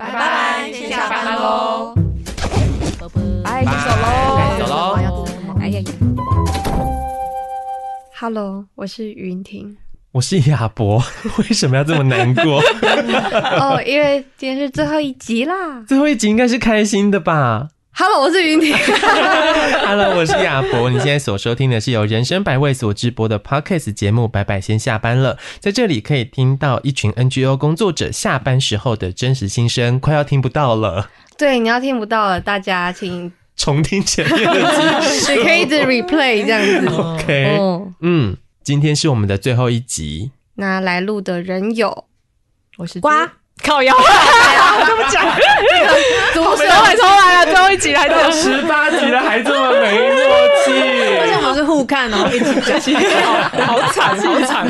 拜拜，先下班喽，拜，拜走喽，走喽，哎呀呀，Hello，我是云婷，我是亚博，为什么要这么难过？哦，因为今天是最后一集啦，最后一集应该是开心的吧？Hello，我是云婷。Hello，我是亚博。你现在所收听的是由人生百味所直播的 Podcast 节目《白白先下班了》。在这里可以听到一群 NGO 工作者下班时候的真实心声，快要听不到了。对，你要听不到了，大家请 重听前面的集数，可以一直 replay 这样子。OK，、oh. 嗯，今天是我们的最后一集。那来录的人有，我是瓜。靠腰，我这么讲，主持人会重来了，最后一集来到十八集了，还这么没默契，而且我们是互看哦，一起讲，好惨，好惨。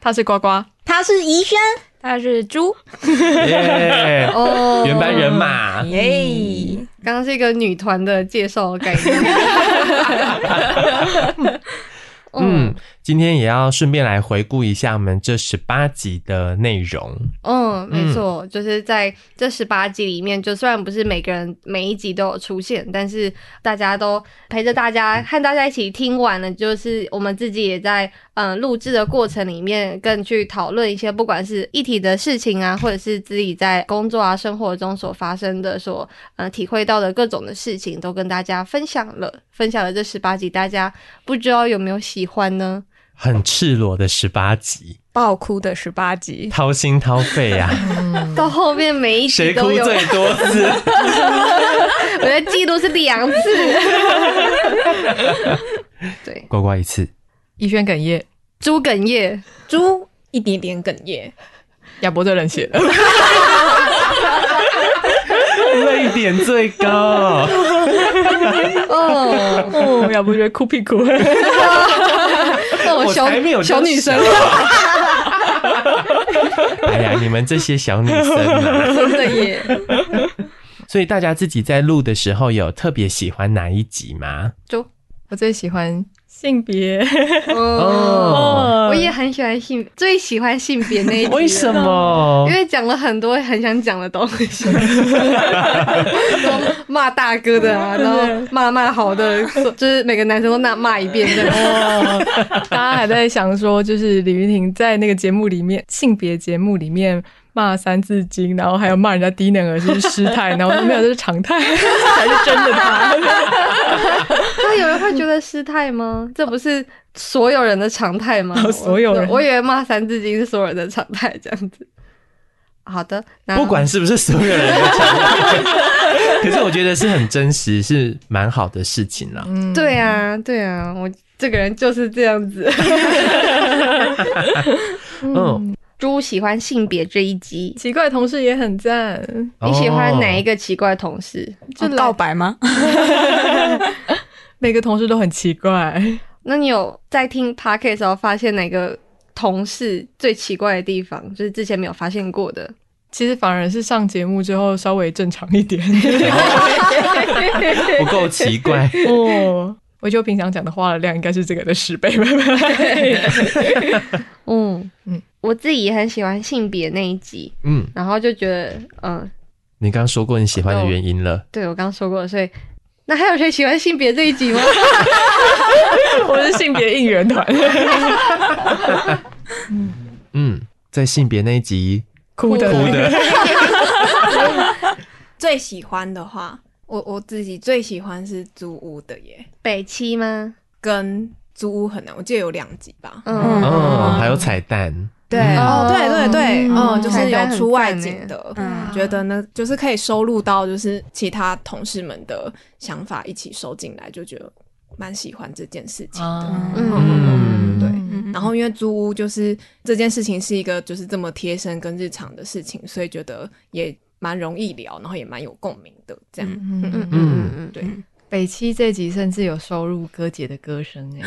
他是呱呱，他是怡轩，他是猪，耶，哦，原班人马，耶，刚刚是一个女团的介绍的概念。嗯，今天也要顺便来回顾一下我们这十八集的内容。嗯，没错，就是在这十八集里面，就虽然不是每个人每一集都有出现，但是大家都陪着大家，和大家一起听完了。就是我们自己也在嗯录制的过程里面，更去讨论一些不管是议题的事情啊，或者是自己在工作啊、生活中所发生的、所嗯体会到的各种的事情，都跟大家分享了。分享了这十八集，大家不知道有没有喜欢呢？很赤裸的十八集，爆哭的十八集，掏心掏肺呀、啊！到后面每一集都有。谁哭最多次？我的记录是两次。对，呱呱一次，怡萱哽咽，猪哽咽，猪一点点哽咽，亚博这人写的。泪点最高。哦。哦，亚伯觉得哭屁哭，我才没有小女生。哎呀，你们这些小女生啊，真的耶！所以大家自己在录的时候有特别喜欢哪一集吗？就我最喜欢。性别哦，我也很喜欢性，最喜欢性别那一集。为什么？因为讲了很多很想讲的东西，骂大哥的啊，然后骂骂好的，就是每个男生都那骂一遍的。哦，大家还在想说，就是李云婷在那个节目里面，性别节目里面。骂三字经，然后还有骂人家低能儿是失态，然后没有，这是常态，才是真的他。那有人会觉得失态吗？这不是所有人的常态吗？哦、所有人，我，以为骂三字经是所有人的常态，这样子。好的，不管是不是所有人的常态，可是我觉得是很真实，是蛮好的事情啦。嗯，对啊，对啊，我这个人就是这样子。嗯。猪喜欢性别这一集，奇怪同事也很赞。你喜欢哪一个奇怪同事？就告白吗？每个同事都很奇怪。那你有在听 Podcast 的时候发现哪个同事最奇怪的地方？就是之前没有发现过的。其实反而是上节目之后稍微正常一点，不够奇怪 哦。我就平常讲的话的量应该是这个的十倍吧。嗯嗯。我自己也很喜欢性别那一集，嗯，然后就觉得，嗯，你刚刚说过你喜欢的原因了，哦、对我刚刚说过，所以那还有谁喜欢性别这一集吗？我是性别应援团，嗯 嗯，在性别那一集哭的哭的，最喜欢的话，我我自己最喜欢是租屋的耶，北七吗？跟租屋很难，我记得有两集吧，嗯，哦、还有彩蛋。对哦，对对对，嗯，就是有出外景的，嗯，觉得呢，就是可以收录到就是其他同事们的想法一起收进来，就觉得蛮喜欢这件事情的，嗯，对。然后因为租屋就是这件事情是一个就是这么贴身跟日常的事情，所以觉得也蛮容易聊，然后也蛮有共鸣的，这样，嗯嗯嗯嗯，对。北七这集甚至有收入哥姐的歌声哎。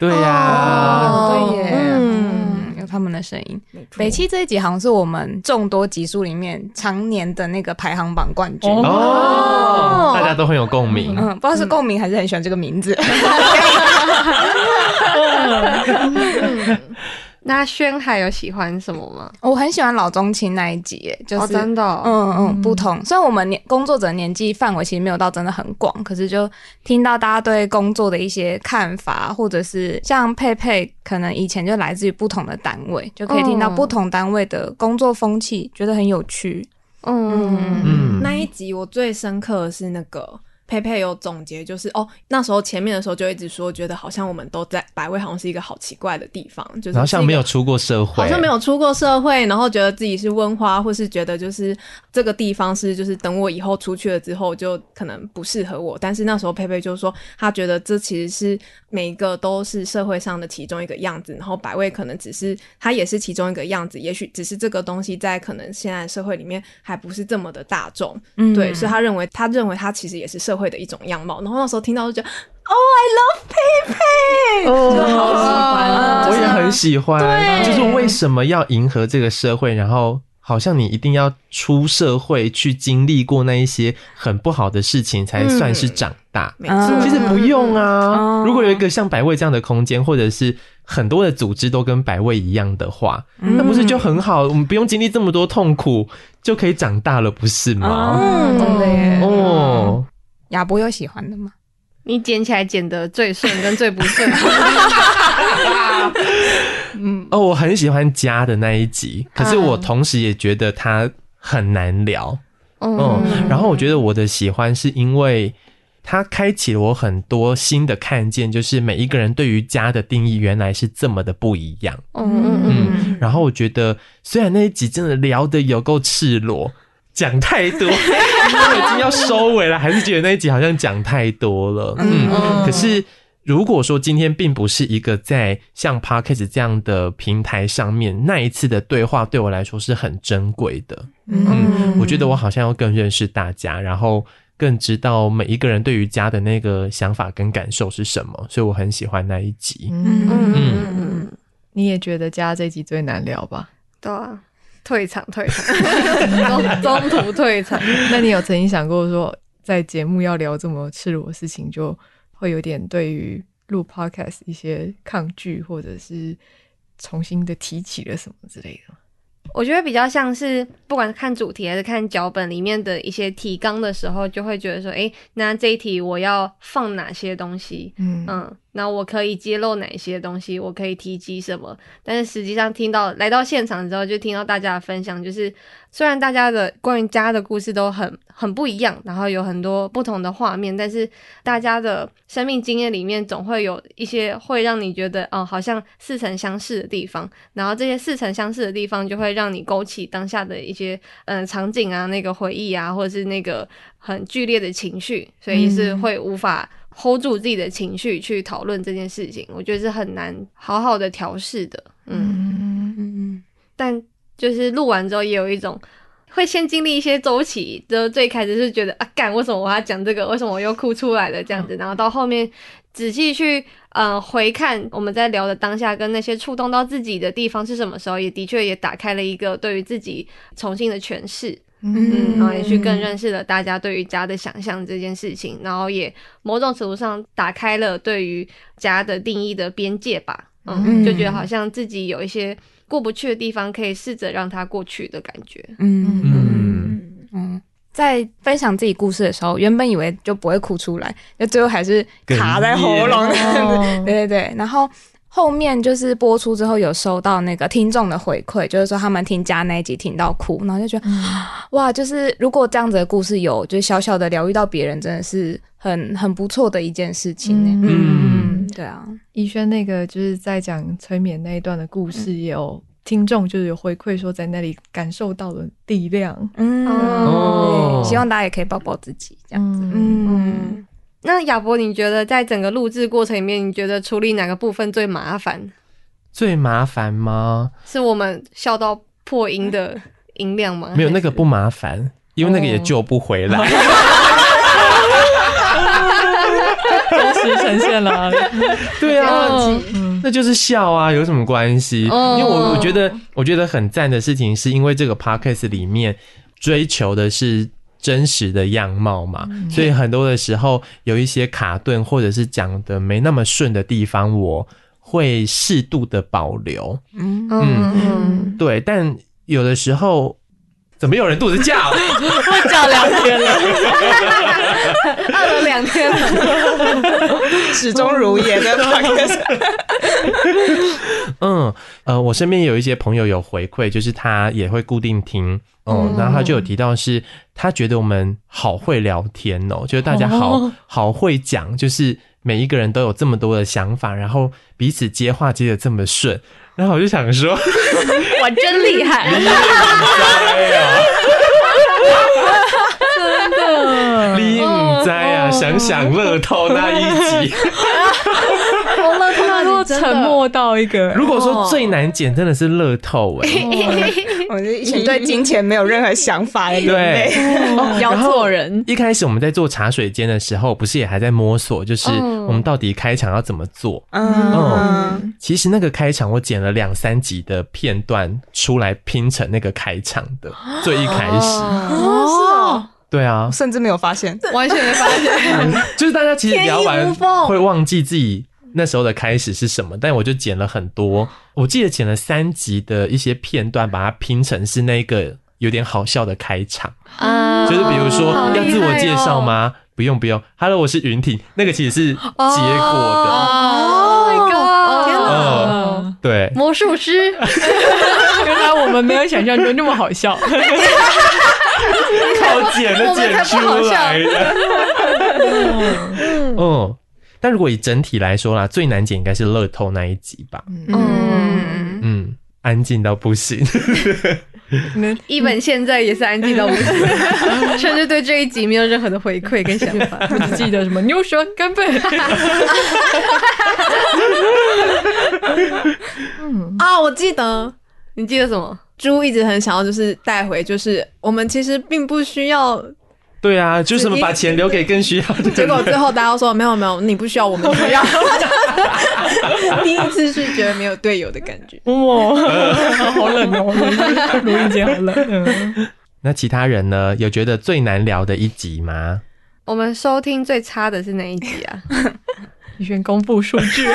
对呀，对耶，嗯，有他们的声音。北七这一集好像是我们众多集数里面常年的那个排行榜冠军。哦，大家都很有共鸣，嗯，不知道是共鸣还是很喜欢这个名字。那轩还有喜欢什么吗？我很喜欢老中青那一集，就是、哦、真的、哦，嗯嗯，不同。虽然我们年工作者年纪范围其实没有到真的很广，可是就听到大家对工作的一些看法，或者是像佩佩，可能以前就来自于不同的单位，就可以听到不同单位的工作风气，觉得很有趣。嗯嗯嗯，那一集我最深刻的是那个。佩佩有总结，就是哦，那时候前面的时候就一直说，觉得好像我们都在百味，好像是一个好奇怪的地方，就是好像没有出过社会，好像没有出过社会，然后觉得自己是温花，或是觉得就是这个地方是就是等我以后出去了之后就可能不适合我。但是那时候佩佩就说，他觉得这其实是每一个都是社会上的其中一个样子，然后百味可能只是他也是其中一个样子，也许只是这个东西在可能现在社会里面还不是这么的大众，嗯，对，所以他认为他认为他其实也是社会。会的一种样貌，然后那时候听到就觉得，Oh I love 佩佩，就好喜欢，我也很喜欢。就是为什么要迎合这个社会？然后好像你一定要出社会去经历过那一些很不好的事情，才算是长大。没错，其实不用啊。如果有一个像百味这样的空间，或者是很多的组织都跟百味一样的话，那不是就很好？我们不用经历这么多痛苦，就可以长大了，不是吗？嗯，真的耶。哦。亚伯有喜欢的吗？你剪起来剪得最顺跟最不顺。嗯，哦，我很喜欢家的那一集，可是我同时也觉得它很难聊。嗯，嗯，然后我觉得我的喜欢是因为它开启了我很多新的看见，就是每一个人对于家的定义原来是这么的不一样。嗯嗯嗯。然后我觉得虽然那一集真的聊得有够赤裸。讲太多，我已经要收尾了，还是觉得那一集好像讲太多了。嗯，可是如果说今天并不是一个在像 Podcast 这样的平台上面，那一次的对话对我来说是很珍贵的。嗯，我觉得我好像要更认识大家，然后更知道每一个人对于家的那个想法跟感受是什么，所以我很喜欢那一集。嗯嗯嗯，你也觉得家这一集最难聊吧？对啊。退场，退场，中中途退场。那你有曾经想过说，在节目要聊这么赤裸的事情，就会有点对于录 podcast 一些抗拒，或者是重新的提起了什么之类的？我觉得比较像是，不管是看主题还是看脚本里面的一些提纲的时候，就会觉得说，诶，那这一题我要放哪些东西？嗯嗯。那我可以揭露哪些东西？我可以提及什么？但是实际上听到来到现场之后，就听到大家的分享，就是虽然大家的关于家的故事都很很不一样，然后有很多不同的画面，但是大家的生命经验里面总会有一些会让你觉得哦，好像似曾相识的地方。然后这些似曾相识的地方，就会让你勾起当下的一些嗯、呃、场景啊，那个回忆啊，或者是那个很剧烈的情绪，所以是会无法。Hold 住自己的情绪去讨论这件事情，我觉得是很难好好的调试的。嗯嗯，但就是录完之后也有一种会先经历一些周期，就最开始是觉得啊干，为什么我要讲这个？为什么我又哭出来了？这样子，然后到后面仔细去呃回看我们在聊的当下跟那些触动到自己的地方是什么时候，也的确也打开了一个对于自己重新的诠释。嗯，然后也去更认识了大家对于家的想象这件事情，然后也某种程度上打开了对于家的定义的边界吧。嗯，就觉得好像自己有一些过不去的地方，可以试着让它过去的感觉。嗯嗯嗯，在分享自己故事的时候，原本以为就不会哭出来，那最后还是卡在喉咙。对对对，然后。后面就是播出之后有收到那个听众的回馈，就是说他们听家那一集听到哭，然后就觉得、嗯、哇，就是如果这样子的故事有，就是小小的疗愈到别人，真的是很很不错的一件事情。嗯，嗯对啊，宜萱那个就是在讲催眠那一段的故事，也有听众就是有回馈说在那里感受到了力量。嗯，哦、希望大家也可以抱抱自己这样子。嗯。嗯那亚伯，你觉得在整个录制过程里面，你觉得处理哪个部分最麻烦？最麻烦吗？是我们笑到破音的音量吗？没有，那个不麻烦，因为那个也救不回来。真实呈现了。对啊，那就是笑啊，有什么关系？因为我我觉得，我觉得很赞的事情，是因为这个 podcast 里面追求的是。真实的样貌嘛，所以很多的时候有一些卡顿或者是讲的没那么顺的地方，我会适度的保留。嗯嗯嗯，对，但有的时候。怎么有人肚子叫？我叫两天了，饿了两天了，始终如一的。嗯呃，我身边有一些朋友有回馈，就是他也会固定听哦、嗯，然后他就有提到是，他觉得我们好会聊天哦，就是大家好、哦、好会讲，就是每一个人都有这么多的想法，然后彼此接话接的这么顺。然后我就想说，我真厉害，厉害呀！真的，厉害 啊！想想乐透那一集，沉默到一个。如果说最难剪，真的是乐透哎！我是一群对金钱没有任何想法的人对，要做人。一开始我们在做茶水间的时候，不是也还在摸索，就是我们到底开场要怎么做？嗯，其实那个开场我剪了两三集的片段出来拼成那个开场的，最一开始。哦，是哦，对啊，甚至没有发现，完全没发现，就是大家其实聊完会忘记自己那时候的开始是什么，但我就剪了很多，我记得剪了三集的一些片段，把它拼成是那个有点好笑的开场。啊，就是比如说要自我介绍吗？不用不用，Hello，我是云婷，那个其实是结果的。Oh my god！天哪，对，魔术师，原来我们没有想象中那么好笑，靠剪的剪出来的。嗯，但如果以整体来说啦，最难剪应该是乐透那一集吧。嗯嗯，安静到不行。一本现在也是安静到不行，甚至对这一集没有任何的回馈跟想法，我只记得什么牛舌干贝。嗯啊，我记得，你记得什么？猪一直很想要，就是带回，就是我们其实并不需要。对啊，就是什么把钱留给更需要的。结果最后大家都说没有没有，你不需要，我们需要。第一次是觉得没有队友的感觉。哇，好冷哦，录音间好冷。嗯、那其他人呢？有觉得最难聊的一集吗？我们收听最差的是哪一集啊？你先公布数据，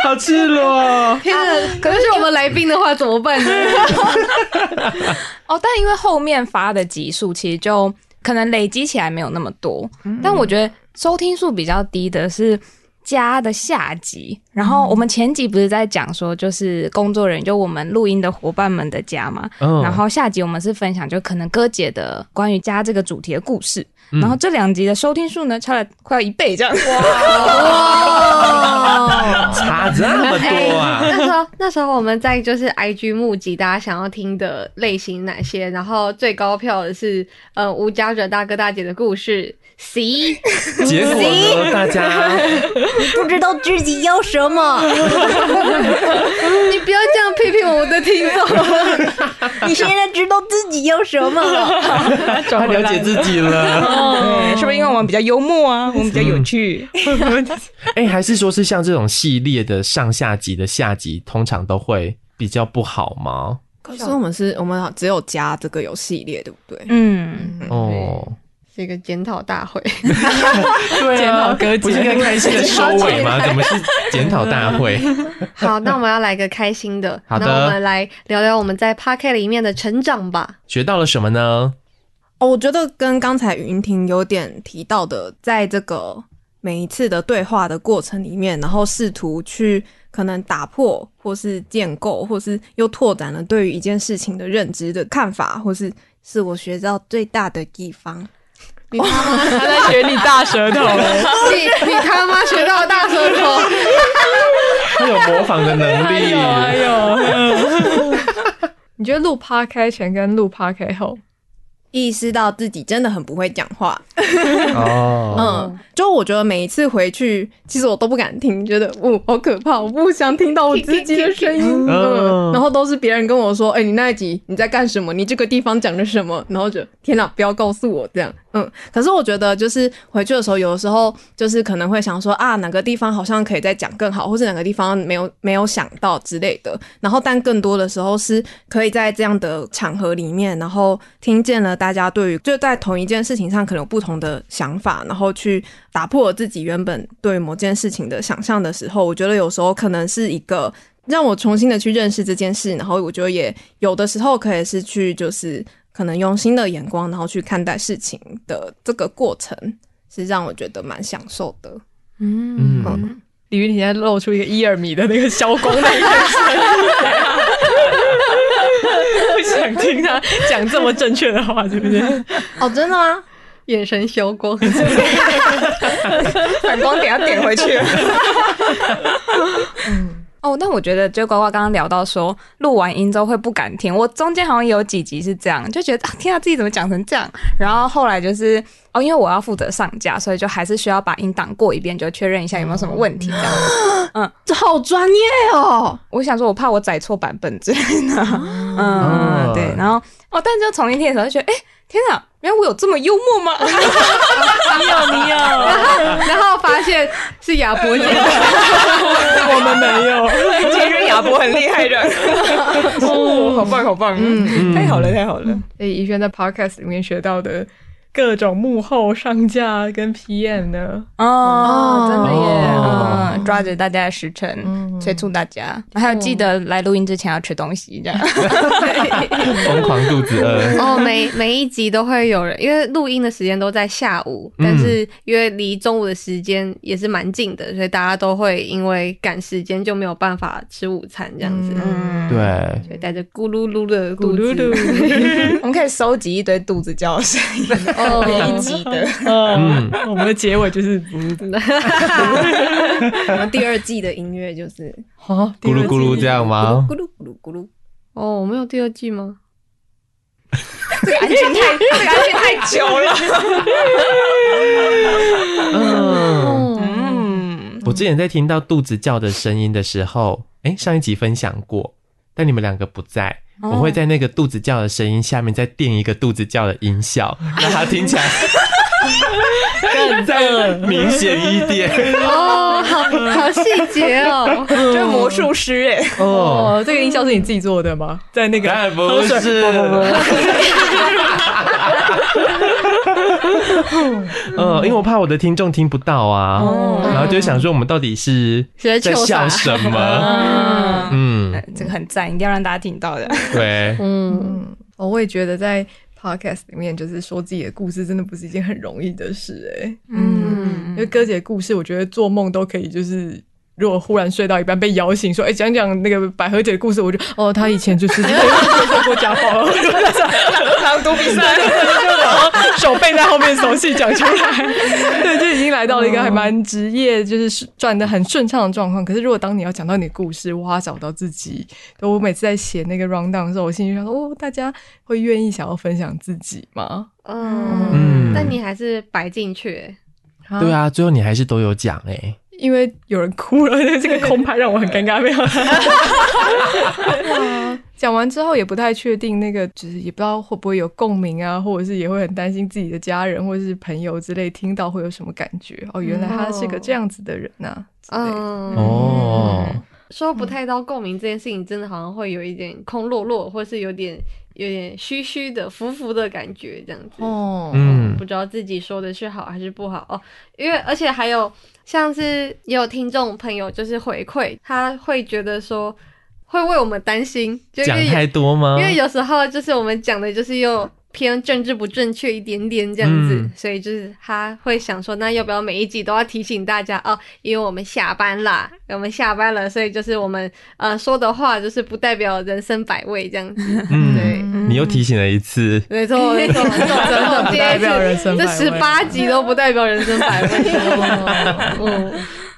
好赤裸。天哪！可是我们来宾的话怎么办呢？哦，但因为后面发的集数其实就。可能累积起来没有那么多，嗯、但我觉得收听数比较低的是家的下集。然后我们前集不是在讲说，就是工作人员，就我们录音的伙伴们的家嘛。哦、然后下集我们是分享，就可能哥姐的关于家这个主题的故事。嗯、然后这两集的收听数呢，差了快要一倍这样。哇，差这么多啊！那时候那时候我们在就是 IG 募集大家想要听的类型哪些，然后最高票的是呃无家者大哥大姐的故事。C，结果呢？大家 不知道自己要什么。你不要这样批评我们的听众。你现在知道自己要什么了？他了解自己了。哦，是不是因为我们比较幽默啊？我们比较有趣。哎、欸，还是说是像这种系列的上下集的下集，通常都会比较不好吗？可是我们是我们只有加这个有系列，对不对？嗯，哦。这个检讨大会，对检讨哥不是一个开心的 收尾吗？怎么是检讨大会？好，那我们要来个开心的。好的，那我们来聊聊我们在 Podcast 里面的成长吧。学到了什么呢？哦，我觉得跟刚才云婷有点提到的，在这个每一次的对话的过程里面，然后试图去可能打破，或是建构，或是又拓展了对于一件事情的认知的看法，或是是我学到最大的地方。你他妈他在学你大舌头，你你他妈学到大舌头，他有模仿的能力。哎呦，你觉得录 Podcast 前跟录 Podcast 后，意识到自己真的很不会讲话。哦，嗯，就我觉得每一次回去，其实我都不敢听，觉得哦好可怕，我不想听到我自己的声音。嗯，然后都是别人跟我说，哎、欸，你那一集你在干什么？你这个地方讲的什么？然后就天哪，不要告诉我这样。嗯，可是我觉得就是回去的时候，有的时候就是可能会想说啊，哪个地方好像可以再讲更好，或是哪个地方没有没有想到之类的。然后，但更多的时候是可以在这样的场合里面，然后听见了大家对于就在同一件事情上可能有不同的想法，然后去打破了自己原本对某件事情的想象的时候，我觉得有时候可能是一个让我重新的去认识这件事。然后，我觉得也有的时候可以是去就是。可能用新的眼光，然后去看待事情的这个过程，是让我觉得蛮享受的。嗯，嗯李云婷现在露出一个一二米的那个消光的眼神，不想听他讲这么正确的话，是不是？哦，真的吗？眼神消光，反光点要点回去了。嗯。哦，但我觉得就呱呱刚刚聊到说录完音之后会不敢听，我中间好像有几集是这样，就觉得啊，天啊，自己怎么讲成这样？然后后来就是哦，因为我要负责上架，所以就还是需要把音档过一遍，就确认一下有没有什么问题这样。嗯，这好专业哦！我想说，我怕我载错版本之类的。嗯，对。然后哦，但就重新听的时候就觉得，哎，天啊！哎我有这么幽默吗？你有，你有。然后，然后发现是亚伯演的，我们没有。其实亚伯很厉害的。哦，好棒，好棒。嗯，太好了，太好了。所以宜轩在 Podcast 里面学到的。各种幕后上架跟 PM 的？哦，真的耶！嗯，抓着大家的时辰，催促大家，还有记得来录音之前要吃东西，这样。疯狂肚子饿。哦，每每一集都会有人，因为录音的时间都在下午，但是因为离中午的时间也是蛮近的，所以大家都会因为赶时间就没有办法吃午餐这样子。嗯，对。所以带着咕噜噜的肚子，我们可以收集一堆肚子叫的声音。每一集的，嗯，我们的结尾就是不。我们第二季的音乐就是咕噜咕噜这样吗？咕噜咕噜咕噜。哦，我们有第二季吗？这个安静太，这个安静太久了。嗯嗯，我之前在听到肚子叫的声音的时候，哎，上一集分享过，但你们两个不在。我会在那个肚子叫的声音下面再垫一个肚子叫的音效，让它听起来更 再明显一点。哦，好好细节哦，就是魔术师哎。哦，这个音效是你自己做的吗？在那个？不是。嗯，因为我怕我的听众听不到啊，然后就想说我们到底是在笑什么？嗯，这个很赞，一定要让大家听到的。对，嗯，我也觉得在 podcast 里面，就是说自己的故事，真的不是一件很容易的事，哎，嗯，因为哥姐的故事，我觉得做梦都可以，就是。如果忽然睡到一半被摇醒，说：“哎、欸，讲讲那个百合姐的故事。”我就哦，她以前就是受过家暴，朗读比赛，然后手背在后面，手气讲出来，对，就已经来到了一个还蛮职业，就是转的很顺畅的状况。可是，如果当你要讲到你的故事，哇，找到自己，我每次在写那个 round down 的时候，我心里想说：“哦，大家会愿意想要分享自己吗？”嗯，嗯，但你还是摆进去，对啊，最后你还是都有讲哎。因为有人哭了，这个空拍让我很尴尬。没有，讲完之后也不太确定，那个就是也不知道会不会有共鸣啊，或者是也会很担心自己的家人或者是朋友之类听到会有什么感觉？哦，原来他是个这样子的人呐、啊。嗯，哦，说不太到共鸣这件事情，真的好像会有一点空落落，或是有点有点虚虚的、浮浮的感觉，这样子。哦，嗯，不知道自己说的是好还是不好哦，因为而且还有。像是也有听众朋友就是回馈，他会觉得说会为我们担心，讲太多吗？因为有时候就是我们讲的就是又偏政治不正确一点点这样子，嗯、所以就是他会想说，那要不要每一集都要提醒大家哦？因为我们下班啦，我们下班了，所以就是我们呃说的话就是不代表人生百味这样子。嗯，对，你又提醒了一次，没错没错，真的不代表人生百味，这十八集都不代表人生百味。嗯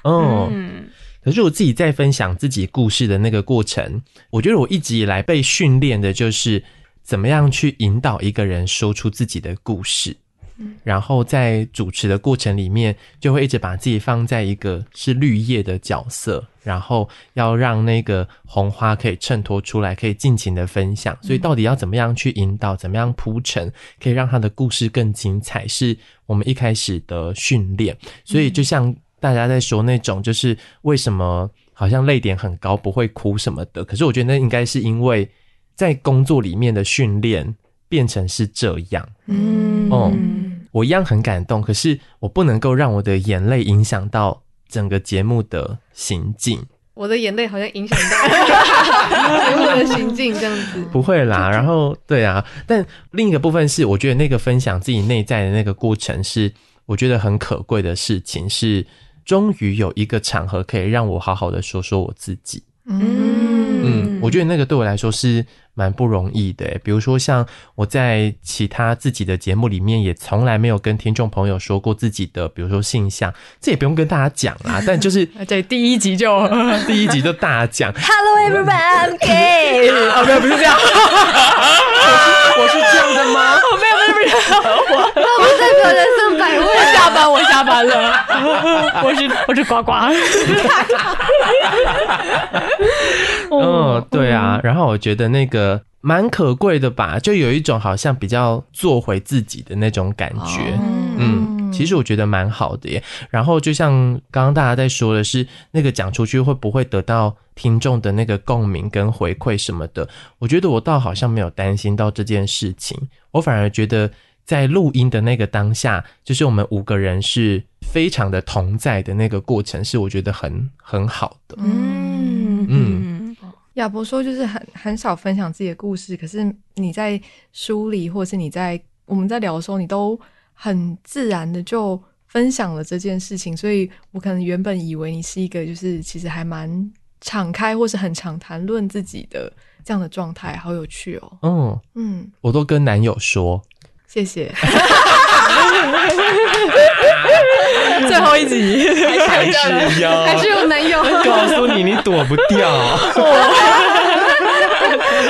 嗯，可是我自己在分享自己故事的那个过程，我觉得我一直以来被训练的就是。怎么样去引导一个人说出自己的故事？然后在主持的过程里面，就会一直把自己放在一个是绿叶的角色，然后要让那个红花可以衬托出来，可以尽情的分享。所以到底要怎么样去引导，怎么样铺陈，可以让他的故事更精彩，是我们一开始的训练。所以就像大家在说那种，就是为什么好像泪点很高，不会哭什么的。可是我觉得那应该是因为在工作里面的训练。变成是这样，嗯，哦，我一样很感动，可是我不能够让我的眼泪影响到整个节目的行进。我的眼泪好像影响到 节目的行进，这样子不会啦。然后，对啊，但另一个部分是，我觉得那个分享自己内在的那个过程是我觉得很可贵的事情，是终于有一个场合可以让我好好的说说我自己。嗯嗯，我觉得那个对我来说是蛮不容易的。比如说，像我在其他自己的节目里面，也从来没有跟听众朋友说过自己的，比如说性向，这也不用跟大家讲啊。但就是对第一集就 第一集就大讲，Hello everyone，I'm gay。哦，没有，不是这样，我是这样的吗？哦，没有，没有，没有，我那不代表人生百味。我下班，我下班了，我是我是呱呱。嗯，对啊，然后我觉得那个蛮可贵的吧，就有一种好像比较做回自己的那种感觉，嗯，其实我觉得蛮好的耶。然后就像刚刚大家在说的是，那个讲出去会不会得到听众的那个共鸣跟回馈什么的？我觉得我倒好像没有担心到这件事情，我反而觉得在录音的那个当下，就是我们五个人是非常的同在的那个过程，是我觉得很很好的，嗯嗯。亚伯说，就是很很少分享自己的故事，可是你在书里，或是你在我们在聊的时候，你都很自然的就分享了这件事情，所以我可能原本以为你是一个就是其实还蛮敞开，或是很常谈论自己的这样的状态，好有趣哦。嗯嗯，我都跟男友说，谢谢。最后一集还是要还是有男友告诉你，你躲不掉。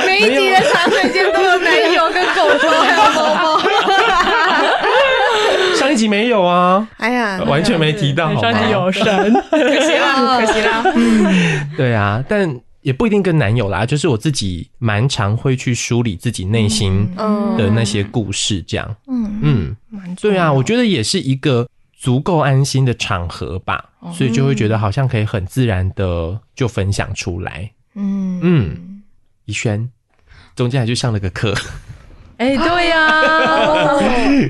每一集的茶水间都有男友跟狗狗还有猫猫。上一集没有啊？哎呀，完全没提到。上一集有神，可惜了，可惜了。对啊，但也不一定跟男友啦，就是我自己蛮常会去梳理自己内心的那些故事，这样。嗯嗯，对啊，我觉得也是一个。足够安心的场合吧，所以就会觉得好像可以很自然的就分享出来。嗯嗯，怡轩中间还去上了个课。哎、欸，对呀、啊，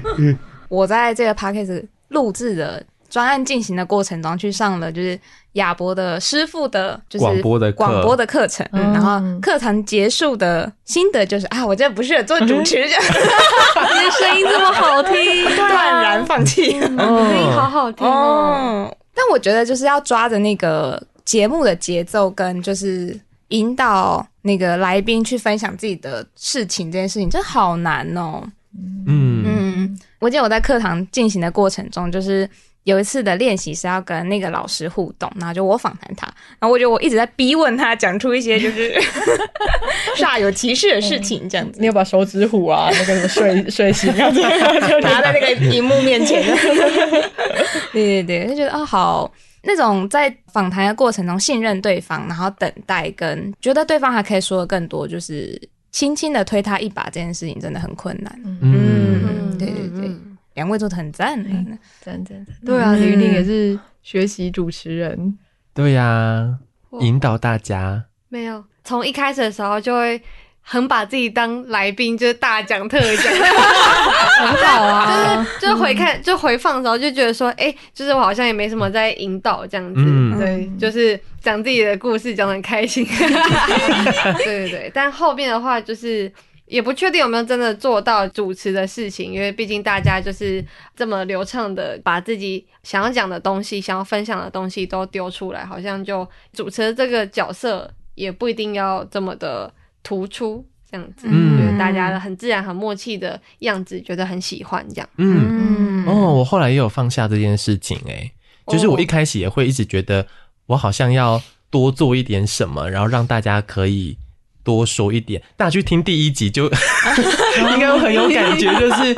我在这个 podcast 录制的专案进行的过程中，去上了就是亚博的师傅的，就是广播的广播的课程。嗯，然后课堂结束的心得就是啊，我这不适合做主持人，你的声音这么好听，断然放弃。声音好好听哦。但我觉得就是要抓着那个节目的节奏，跟就是引导那个来宾去分享自己的事情，这件事情真的好难哦。嗯嗯，我记得我在课堂进行的过程中，就是。有一次的练习是要跟那个老师互动，然后就我访谈他，然后我觉得我一直在逼问他，讲出一些就是 煞有其事的事情，这样子。你有把手指虎啊，那个什么睡 睡醒啊，就拿在那个荧幕面前。对对对，就觉得啊、哦，好那种在访谈的过程中信任对方，然后等待跟觉得对方还可以说的更多，就是轻轻的推他一把这件事情真的很困难。嗯，嗯对对对。两位做的很赞，赞赞赞！对啊，李云林也是学习主持人，对呀、啊，引导大家。没有，从一开始的时候就会很把自己当来宾，就是大讲特讲，很好啊。就是就是回看，就回放的时候就觉得说，哎、欸，就是我好像也没什么在引导这样子，嗯、对，就是讲自己的故事讲的很开心。对对对，但后面的话就是。也不确定有没有真的做到主持的事情，因为毕竟大家就是这么流畅的把自己想要讲的东西、想要分享的东西都丢出来，好像就主持的这个角色也不一定要这么的突出，这样子，嗯，觉得大家的很自然、很默契的样子，觉得很喜欢这样。嗯，哦，我后来也有放下这件事情，哎，就是我一开始也会一直觉得我好像要多做一点什么，然后让大家可以。多说一点，大家去听第一集就 应该会很有感觉，就是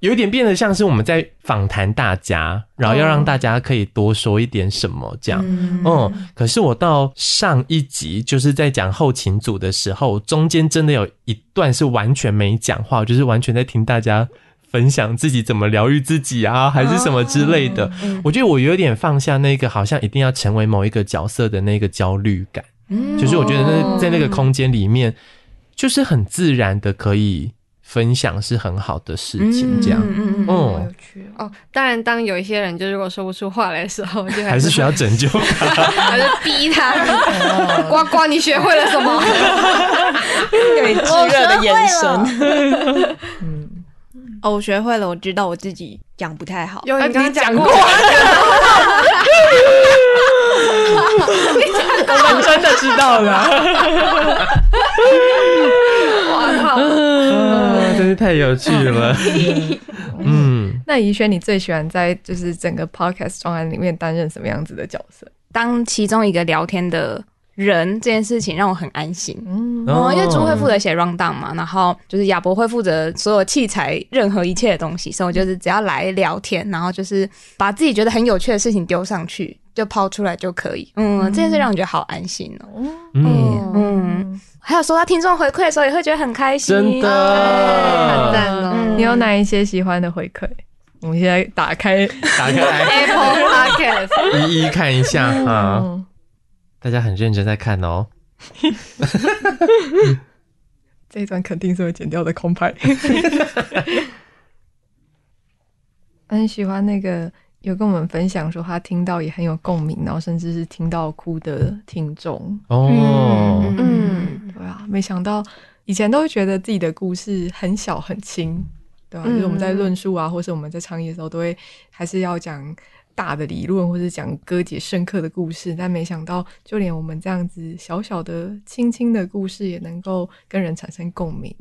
有一点变得像是我们在访谈大家，然后要让大家可以多说一点什么这样。嗯，嗯，可是我到上一集就是在讲后勤组的时候，中间真的有一段是完全没讲话，就是完全在听大家分享自己怎么疗愈自己啊，还是什么之类的。我觉得我有点放下那个好像一定要成为某一个角色的那个焦虑感。嗯，就是我觉得那在那个空间里面，就是很自然的可以。分享是很好的事情，这样，嗯嗯嗯，好有趣哦。当然，当有一些人就如果说不出话来的时候，就还是需要拯救他，还是逼他。呱呱，你学会了什么？给炙热的眼神。嗯，哦，我学会了，我知道我自己讲不太好。有你刚刚讲过，我们真的知道了。哇靠！真是太有趣了，嗯。那怡轩，你最喜欢在就是整个 podcast 专案里面担任什么样子的角色？当其中一个聊天的人，这件事情让我很安心。嗯，哦、因为猪会负责写 rundown 嘛，然后就是亚伯会负责所有器材、任何一切的东西，所以我就是只要来聊天，然后就是把自己觉得很有趣的事情丢上去，就抛出来就可以。嗯，这件事让我觉得好安心哦。嗯嗯。嗯还有收到听众回馈的时候，也会觉得很开心，真的，很赞哦。你有哪一些喜欢的回馈？我们现在打开，打开 Apple Podcast，一一看一下哈。大家很认真在看哦。这一段肯定是会剪掉的空拍。很喜欢那个。有跟我们分享说他听到也很有共鸣，然后甚至是听到哭的听众。哦，嗯，嗯，对啊，没想到以前都会觉得自己的故事很小很轻，对啊，嗯、就是我们在论述啊，或是我们在倡议的时候，都会还是要讲大的理论，或是讲哥姐深刻的故事，但没想到就连我们这样子小小的、轻轻的故事，也能够跟人产生共鸣，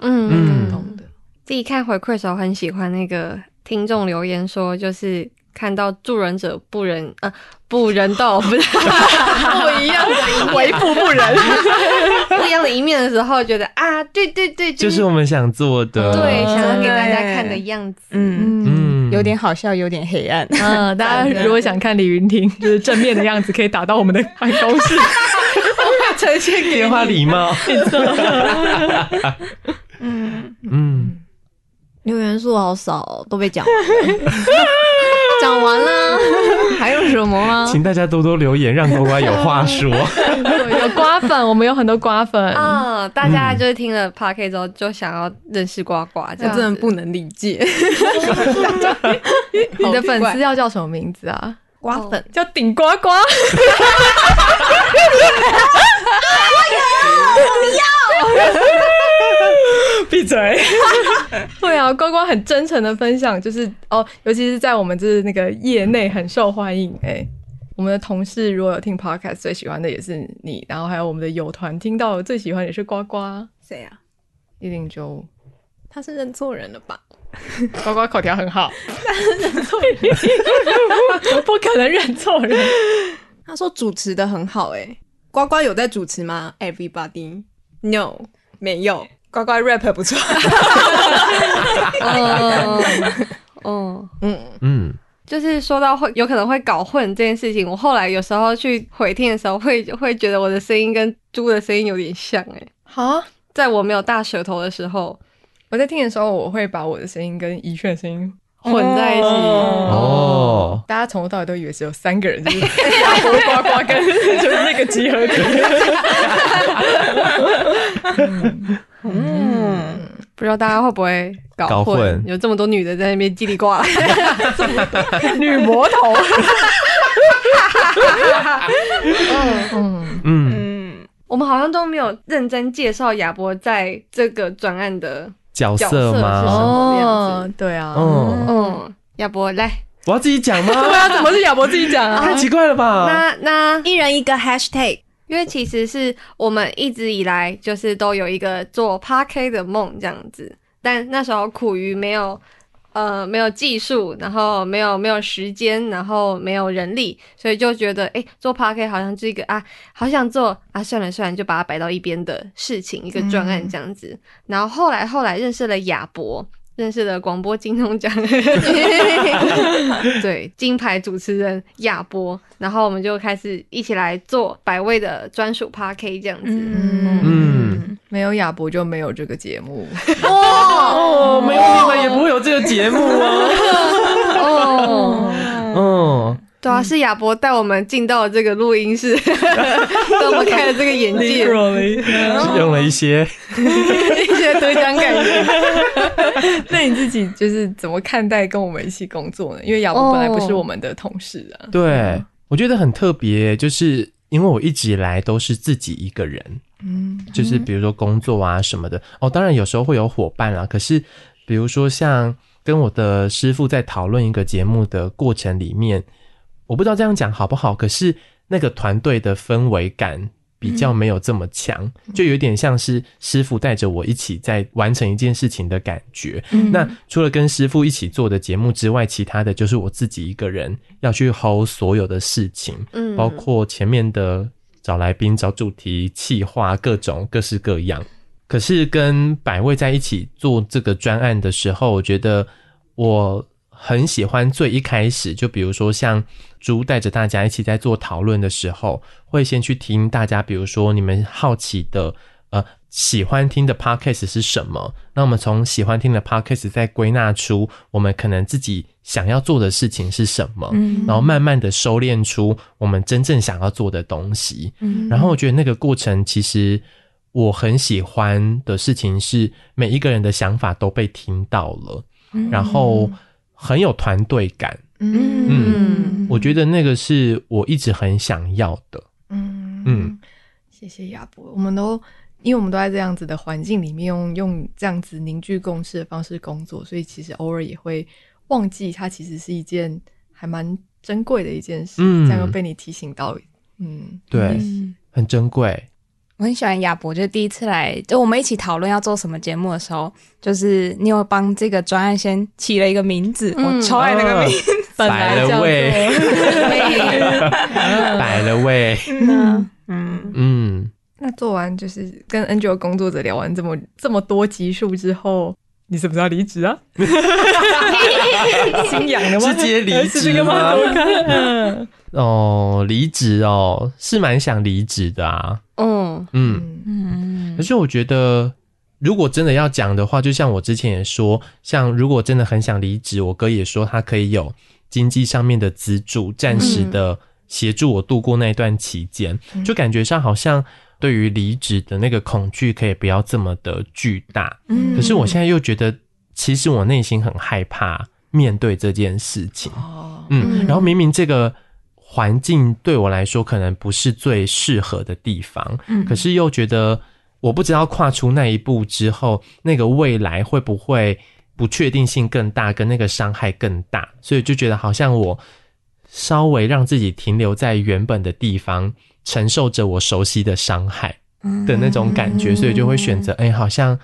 嗯，很感动的。自己看回馈的时候，很喜欢那个。听众留言说，就是看到助人者不仁呃不人道，不是不一样的为富不仁，不一样的一面的时候，觉得啊，对对对，就是、我们想做的，对，想要给大家看的样子，嗯。嗯，有点好笑，有点黑暗，嗯，大家如果想看李云婷 就是正面的样子，可以打到我们的办公室，呈现给电话礼貌，嗯。嗯。留言数好少，都被讲完了。讲完了，还有什么吗？请大家多多留言，让呱呱有话 说。有瓜粉，我们有很多瓜粉啊！大家就是听了 Parker 之后，就想要认识呱呱，这样真的不能理解。你的粉丝要叫什么名字啊？瓜粉叫顶呱呱。不要！闭嘴！对啊，呱呱很真诚的分享，就是哦，尤其是在我们就是那个业内很受欢迎。哎、欸，我们的同事如果有听 Podcast，最喜欢的也是你，然后还有我们的友团听到最喜欢也是呱呱。谁啊？一定就他是认错人了吧？呱呱口条很好，认错人，不可能认错人。他说主持的很好、欸，哎，呱呱有在主持吗？Everybody，No，没有。呱呱 rap 不错，哦，哦，嗯。嗯，就是说到会有可能会搞混这件事情，我后来有时候去回听的时候会，会会觉得我的声音跟猪的声音有点像、欸，哎，好，在我没有大舌头的时候，我在听的时候，我会把我的声音跟宜萱的声音混在一起，哦，哦。大家从头到尾都以为只有三个人，就是亚伯呱呱跟 就是那个集合体。嗯，不知道大家会不会搞混？搞混。有这么多女的在那边叽里呱啦，女魔头。嗯。嗯。嗯，我们好像都没有认真介绍亚伯在这个专案的角色吗？哦，对啊，嗯嗯，亚伯来，我要自己讲吗？对啊，怎么是亚伯自己讲啊？太奇怪了吧？那那一人一个 hashtag。因为其实是我们一直以来就是都有一个做 Podcast 的梦这样子，但那时候苦于没有呃没有技术，然后没有没有时间，然后没有人力，所以就觉得诶做 Podcast 好像是一个啊好想做啊算了算了，就把它摆到一边的事情，一个专案这样子。嗯、然后后来后来认识了亚伯，认识了广播金钟奖，对，金牌主持人亚博，然后我们就开始一起来做百味的专属 Podcast 这样子。嗯，嗯没有亚博就没有这个节目。哦，没有你们也不会有这个节目啊。哦，哦。对啊，是亚博带我们进到了这个录音室，让我们开了这个眼界，用了一些得奖感言。那你自己就是怎么看待跟我们一起工作呢？因为亚博本来不是我们的同事啊。Oh. 对，我觉得很特别，就是因为我一直以来都是自己一个人，嗯，就是比如说工作啊什么的。哦，当然有时候会有伙伴啊，可是比如说像跟我的师傅在讨论一个节目的过程里面。我不知道这样讲好不好，可是那个团队的氛围感比较没有这么强，嗯、就有点像是师傅带着我一起在完成一件事情的感觉。嗯、那除了跟师傅一起做的节目之外，其他的就是我自己一个人要去 hold 所有的事情，嗯，包括前面的找来宾、找主题、企划各种各式各样。可是跟百位在一起做这个专案的时候，我觉得我。很喜欢最一开始，就比如说像猪带着大家一起在做讨论的时候，会先去听大家，比如说你们好奇的，呃，喜欢听的 podcast 是什么？那我们从喜欢听的 podcast 再归纳出我们可能自己想要做的事情是什么，嗯，然后慢慢的收敛出我们真正想要做的东西，嗯，然后我觉得那个过程其实我很喜欢的事情是每一个人的想法都被听到了，嗯，然后。很有团队感，嗯。嗯，我觉得那个是我一直很想要的，嗯。嗯，谢谢亚博，我们都因为我们都在这样子的环境里面用，用用这样子凝聚共识的方式工作，所以其实偶尔也会忘记它其实是一件还蛮珍贵的一件事，嗯，这样又被你提醒到，嗯，对，嗯、很珍贵。我很喜欢亚博，就第一次来，就我们一起讨论要做什么节目的时候，就是你有帮这个专案先起了一个名字，嗯、我超爱那个名字，百了味，百了位，嗯。嗯。嗯。那做完就是跟 NGO 工作者聊完这么这么多集数之后，你是不是要离职啊？心痒的吗？直接离职吗？哦，离职哦，是蛮想离职的啊。嗯嗯嗯，可是我觉得，如果真的要讲的话，就像我之前也说，像如果真的很想离职，我哥也说他可以有经济上面的资助，暂时的协助我度过那段期间，就感觉上好像对于离职的那个恐惧可以不要这么的巨大。嗯，可是我现在又觉得，其实我内心很害怕面对这件事情。哦，嗯，然后明明这个。环境对我来说可能不是最适合的地方，嗯，可是又觉得我不知道跨出那一步之后，那个未来会不会不确定性更大，跟那个伤害更大，所以就觉得好像我稍微让自己停留在原本的地方，承受着我熟悉的伤害的那种感觉，所以就会选择，哎，好像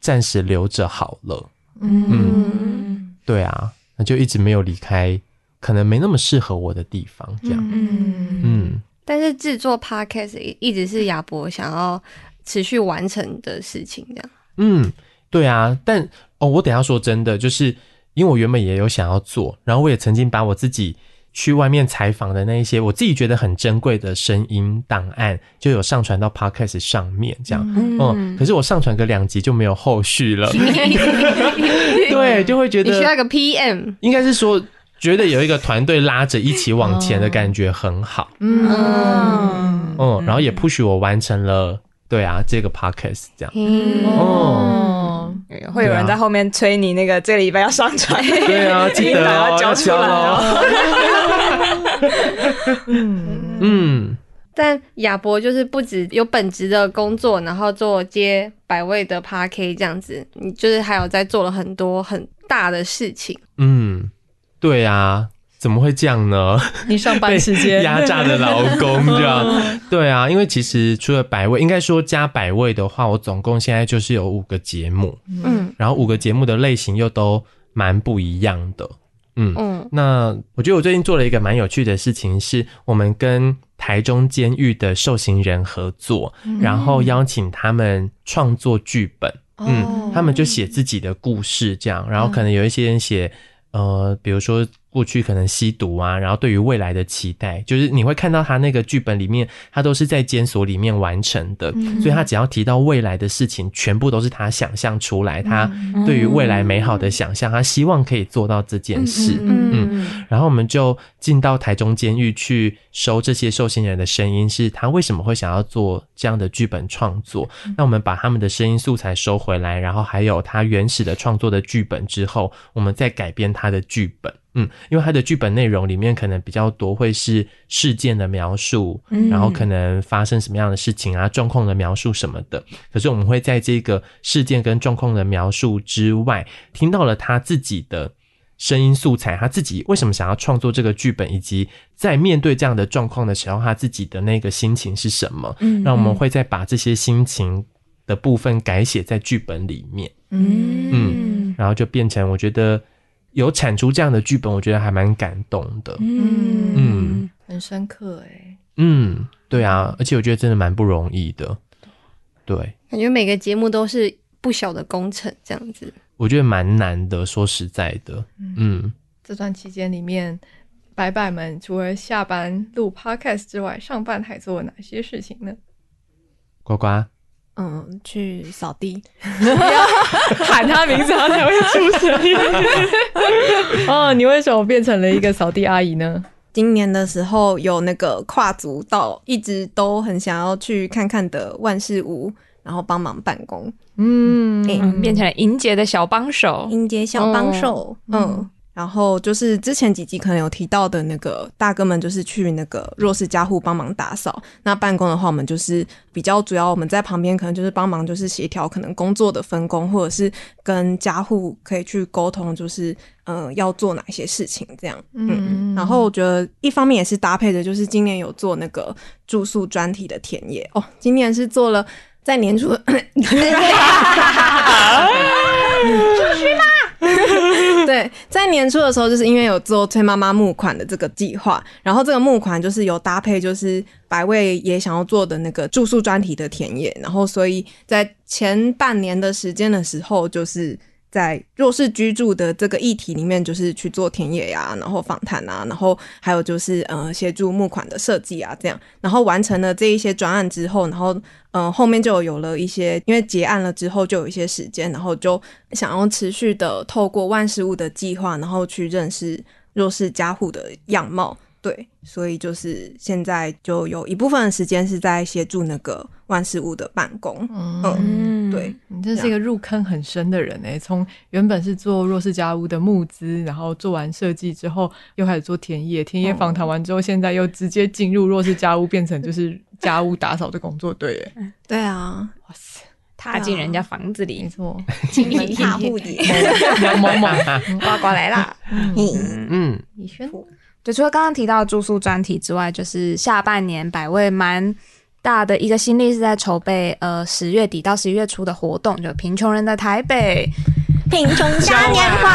暂时留着好了，嗯，嗯，对啊，那就一直没有离开。可能没那么适合我的地方，这样。嗯嗯。但是制作 podcast 一直是亚博想要持续完成的事情，这样。嗯，对啊。但哦，我等下说真的，就是因为我原本也有想要做，然后我也曾经把我自己去外面采访的那一些我自己觉得很珍贵的声音档案，就有上传到 podcast 上面，这样。嗯。嗯，可是我上传个两集就没有后续了。对，就会觉得你需要一个 PM，应该是说。觉得有一个团队拉着一起往前的感觉很好，嗯。嗯，然后也 push 我完成了，对啊，这个 podcast 这样，嗯。哦，会有人在后面催你那个这个礼拜要上传，对啊，记得要交出来哦，嗯嗯，但亚博就是不止有本职的工作，然后做接百位的 podcast 这样子，你就是还有在做了很多很大的事情，嗯。对啊，怎么会这样呢？你上班时间。压榨的劳工这样，对啊，因为其实除了百位，应该说加百位的话，我总共现在就是有五个节目，嗯，然后五个节目的类型又都蛮不一样的，嗯嗯。那我觉得我最近做了一个蛮有趣的事情，是我们跟台中监狱的受刑人合作，然后邀请他们创作剧本。嗯，他们就写自己的故事这样，然后可能有一些人写，呃，比如说。过去可能吸毒啊，然后对于未来的期待，就是你会看到他那个剧本里面，他都是在监所里面完成的，嗯、所以他只要提到未来的事情，全部都是他想象出来，他对于未来美好的想象，他希望可以做到这件事。嗯，嗯，然后我们就进到台中监狱去收这些受刑人的声音，是他为什么会想要做这样的剧本创作？那我们把他们的声音素材收回来，然后还有他原始的创作的剧本之后，我们再改编他的剧本。嗯，因为他的剧本内容里面可能比较多会是事件的描述，嗯，然后可能发生什么样的事情啊，状况的描述什么的。可是我们会在这个事件跟状况的描述之外，听到了他自己的声音素材，他自己为什么想要创作这个剧本，以及在面对这样的状况的时候，他自己的那个心情是什么？嗯，那我们会再把这些心情的部分改写在剧本里面，嗯嗯，然后就变成我觉得。有产出这样的剧本，我觉得还蛮感动的。嗯嗯，很深刻哎。嗯，对啊，而且我觉得真的蛮不容易的。对，感觉每个节目都是不小的工程，这样子。我觉得蛮难的，说实在的。嗯，嗯，这段期间里面，白白们除了下班录 podcast 之外，上班还做了哪些事情呢？呱呱。嗯，去扫地，喊他名字，他才会出声音。哦，你为什么变成了一个扫地阿姨呢？今年的时候有那个跨足到一直都很想要去看看的万事屋，然后帮忙办公。嗯，嗯，变成了英杰的小帮手，英杰小帮手。嗯。嗯然后就是之前几集可能有提到的那个大哥们，就是去那个弱势家户帮忙打扫。那办公的话，我们就是比较主要，我们在旁边可能就是帮忙，就是协调可能工作的分工，或者是跟家户可以去沟通，就是嗯、呃、要做哪些事情这样。嗯，然后我觉得一方面也是搭配的，就是今年有做那个住宿专题的田野哦，今年是做了在年初。对，在年初的时候，就是因为有做崔妈妈募款的这个计划，然后这个募款就是有搭配，就是百味也想要做的那个住宿专题的田野，然后所以在前半年的时间的时候，就是。在弱势居住的这个议题里面，就是去做田野呀、然后访谈啊，然后还有就是呃协助募款的设计啊，这样，然后完成了这一些专案之后，然后嗯、呃、后面就有了一些，因为结案了之后就有一些时间，然后就想要持续的透过万事屋的计划，然后去认识弱势家户的样貌。对，所以就是现在就有一部分的时间是在协助那个万事屋的办公。嗯，嗯对，你真是一个入坑很深的人诶，从原本是做弱势家屋的募资，然后做完设计之后，又开始做田野，田野访谈完之后，现在又直接进入弱势家屋，变成就是家屋打扫的工作。对，对啊，哇塞，踏进人家房子里，没错，亲门踏户也，萌萌呱呱来啦。嗯嗯，李轩。就除了刚刚提到住宿专题之外，就是下半年百位蛮大的一个心力是在筹备，呃，十月底到十一月初的活动，就贫穷人的台北，贫穷嘉年华，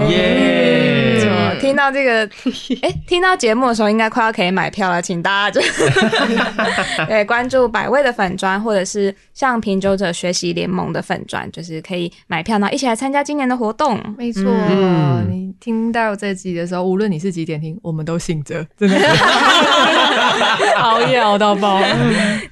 耶！听到这个，哎、欸，听到节目的时候，应该快要可以买票了，请大家就 对关注百味的粉砖，或者是像品酒者学习联盟的粉砖，就是可以买票，然后一起来参加今年的活动。没错，嗯、你听到这集的时候，无论你是几点听，我们都醒着，真的 熬夜熬到爆。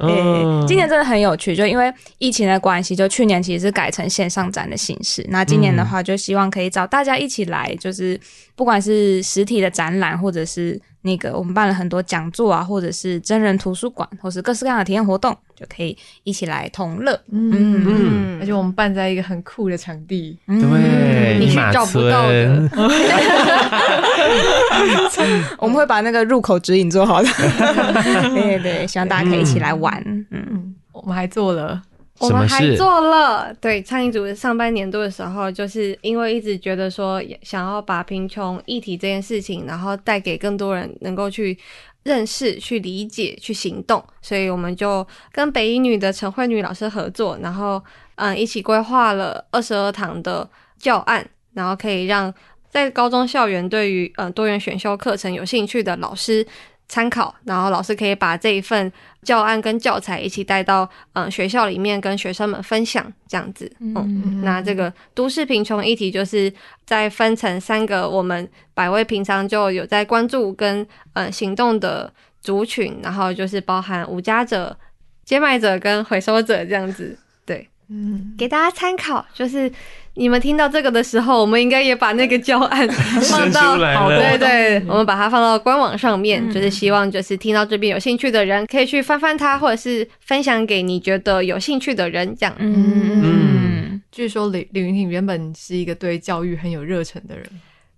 嗯、今年真的很有趣，就因为疫情的关系，就去年其实是改成线上展的形式，那今年的话，就希望可以找大家一起来，就是不管是实体的展览，或者是那个我们办了很多讲座啊，或者是真人图书馆，或是各式各样的体验活动，就可以一起来同乐。嗯嗯，而且我们办在一个很酷的场地，对，嗯、你是找不到的。我们会把那个入口指引做好的。对对对，希望大家可以一起来玩。嗯，嗯，我们还做了。我们还做了，对，倡议组上半年度的时候，就是因为一直觉得说想要把贫穷议题这件事情，然后带给更多人能够去认识、去理解、去行动，所以我们就跟北一女的陈慧女老师合作，然后嗯一起规划了二十二堂的教案，然后可以让在高中校园对于嗯多元选修课程有兴趣的老师。参考，然后老师可以把这一份教案跟教材一起带到嗯学校里面跟学生们分享，这样子。嗯，嗯那这个都市贫穷议题就是再分成三个，我们百位平常就有在关注跟嗯行动的族群，然后就是包含无家者、接卖者跟回收者这样子。对，嗯，给大家参考，就是。你们听到这个的时候，我们应该也把那个教案 放到，好对对，我们把它放到官网上面，嗯、就是希望就是听到这边有兴趣的人可以去翻翻它，或者是分享给你觉得有兴趣的人，这样。嗯嗯。据说李李云婷原本是一个对教育很有热忱的人，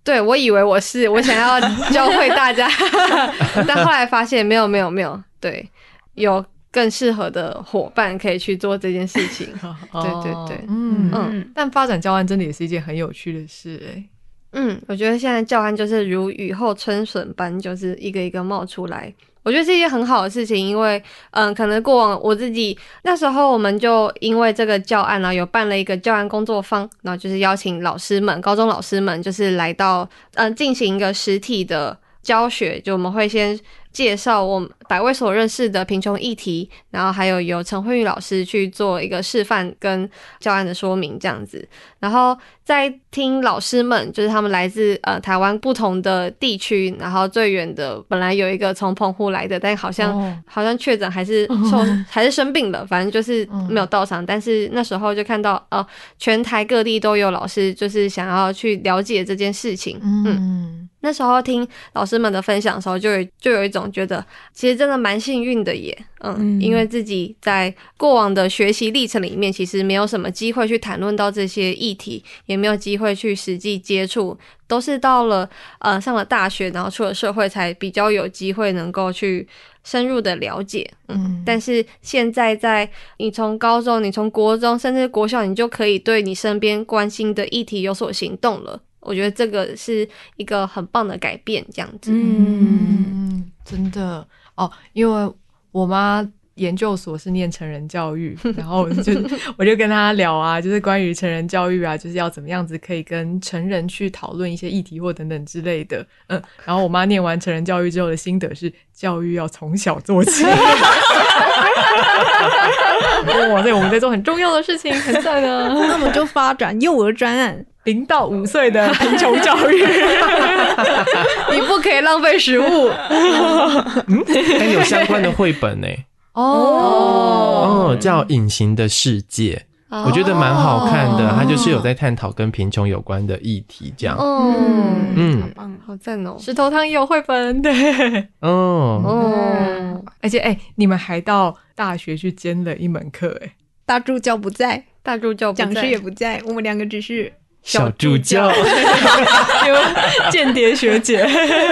对，我以为我是，我想要教会大家，但后来发现没有没有没有，对，有。更适合的伙伴可以去做这件事情，对对对，嗯嗯。但发展教案真的也是一件很有趣的事，欸，嗯，我觉得现在教案就是如雨后春笋般，就是一个一个冒出来。我觉得是一件很好的事情，因为嗯，可能过往我自己那时候，我们就因为这个教案呢，有办了一个教案工作坊，然后就是邀请老师们、高中老师们，就是来到嗯进行一个实体的教学，就我们会先。介绍我们百位所认识的贫穷议题，然后还有由陈慧玉老师去做一个示范跟教案的说明，这样子，然后。在听老师们，就是他们来自呃台湾不同的地区，然后最远的本来有一个从澎湖来的，但好像、oh. 好像确诊还是受、oh. 还是生病了，反正就是没有到场。Oh. 但是那时候就看到呃全台各地都有老师，就是想要去了解这件事情。Mm. 嗯，那时候听老师们的分享的时候，就有就有一种觉得其实真的蛮幸运的耶。嗯，mm. 因为自己在过往的学习历程里面，其实没有什么机会去谈论到这些议题，也。没有机会去实际接触，都是到了呃上了大学，然后出了社会，才比较有机会能够去深入的了解。嗯，但是现在在你从高中、你从国中，甚至国小，你就可以对你身边关心的议题有所行动了。我觉得这个是一个很棒的改变，这样子。嗯，真的哦，因为我妈。研究所是念成人教育，然后就 我就跟他聊啊，就是关于成人教育啊，就是要怎么样子可以跟成人去讨论一些议题或等等之类的。嗯，然后我妈念完成人教育之后的心得是，教育要从小做起。哇，对，我们在做很重要的事情，很赞啊！那我们就发展幼儿专案，零到五岁的贫穷教育，你不可以浪费食物。嗯，还有相关的绘本呢。哦哦，叫《隐形的世界》，我觉得蛮好看的。它就是有在探讨跟贫穷有关的议题，这样。嗯嗯，好棒，好赞哦！石头汤也有绘本，对。哦哦，而且哎，你们还到大学去兼了一门课，哎，大助教不在，大助教讲师也不在，我们两个只是。小助教，间谍学姐，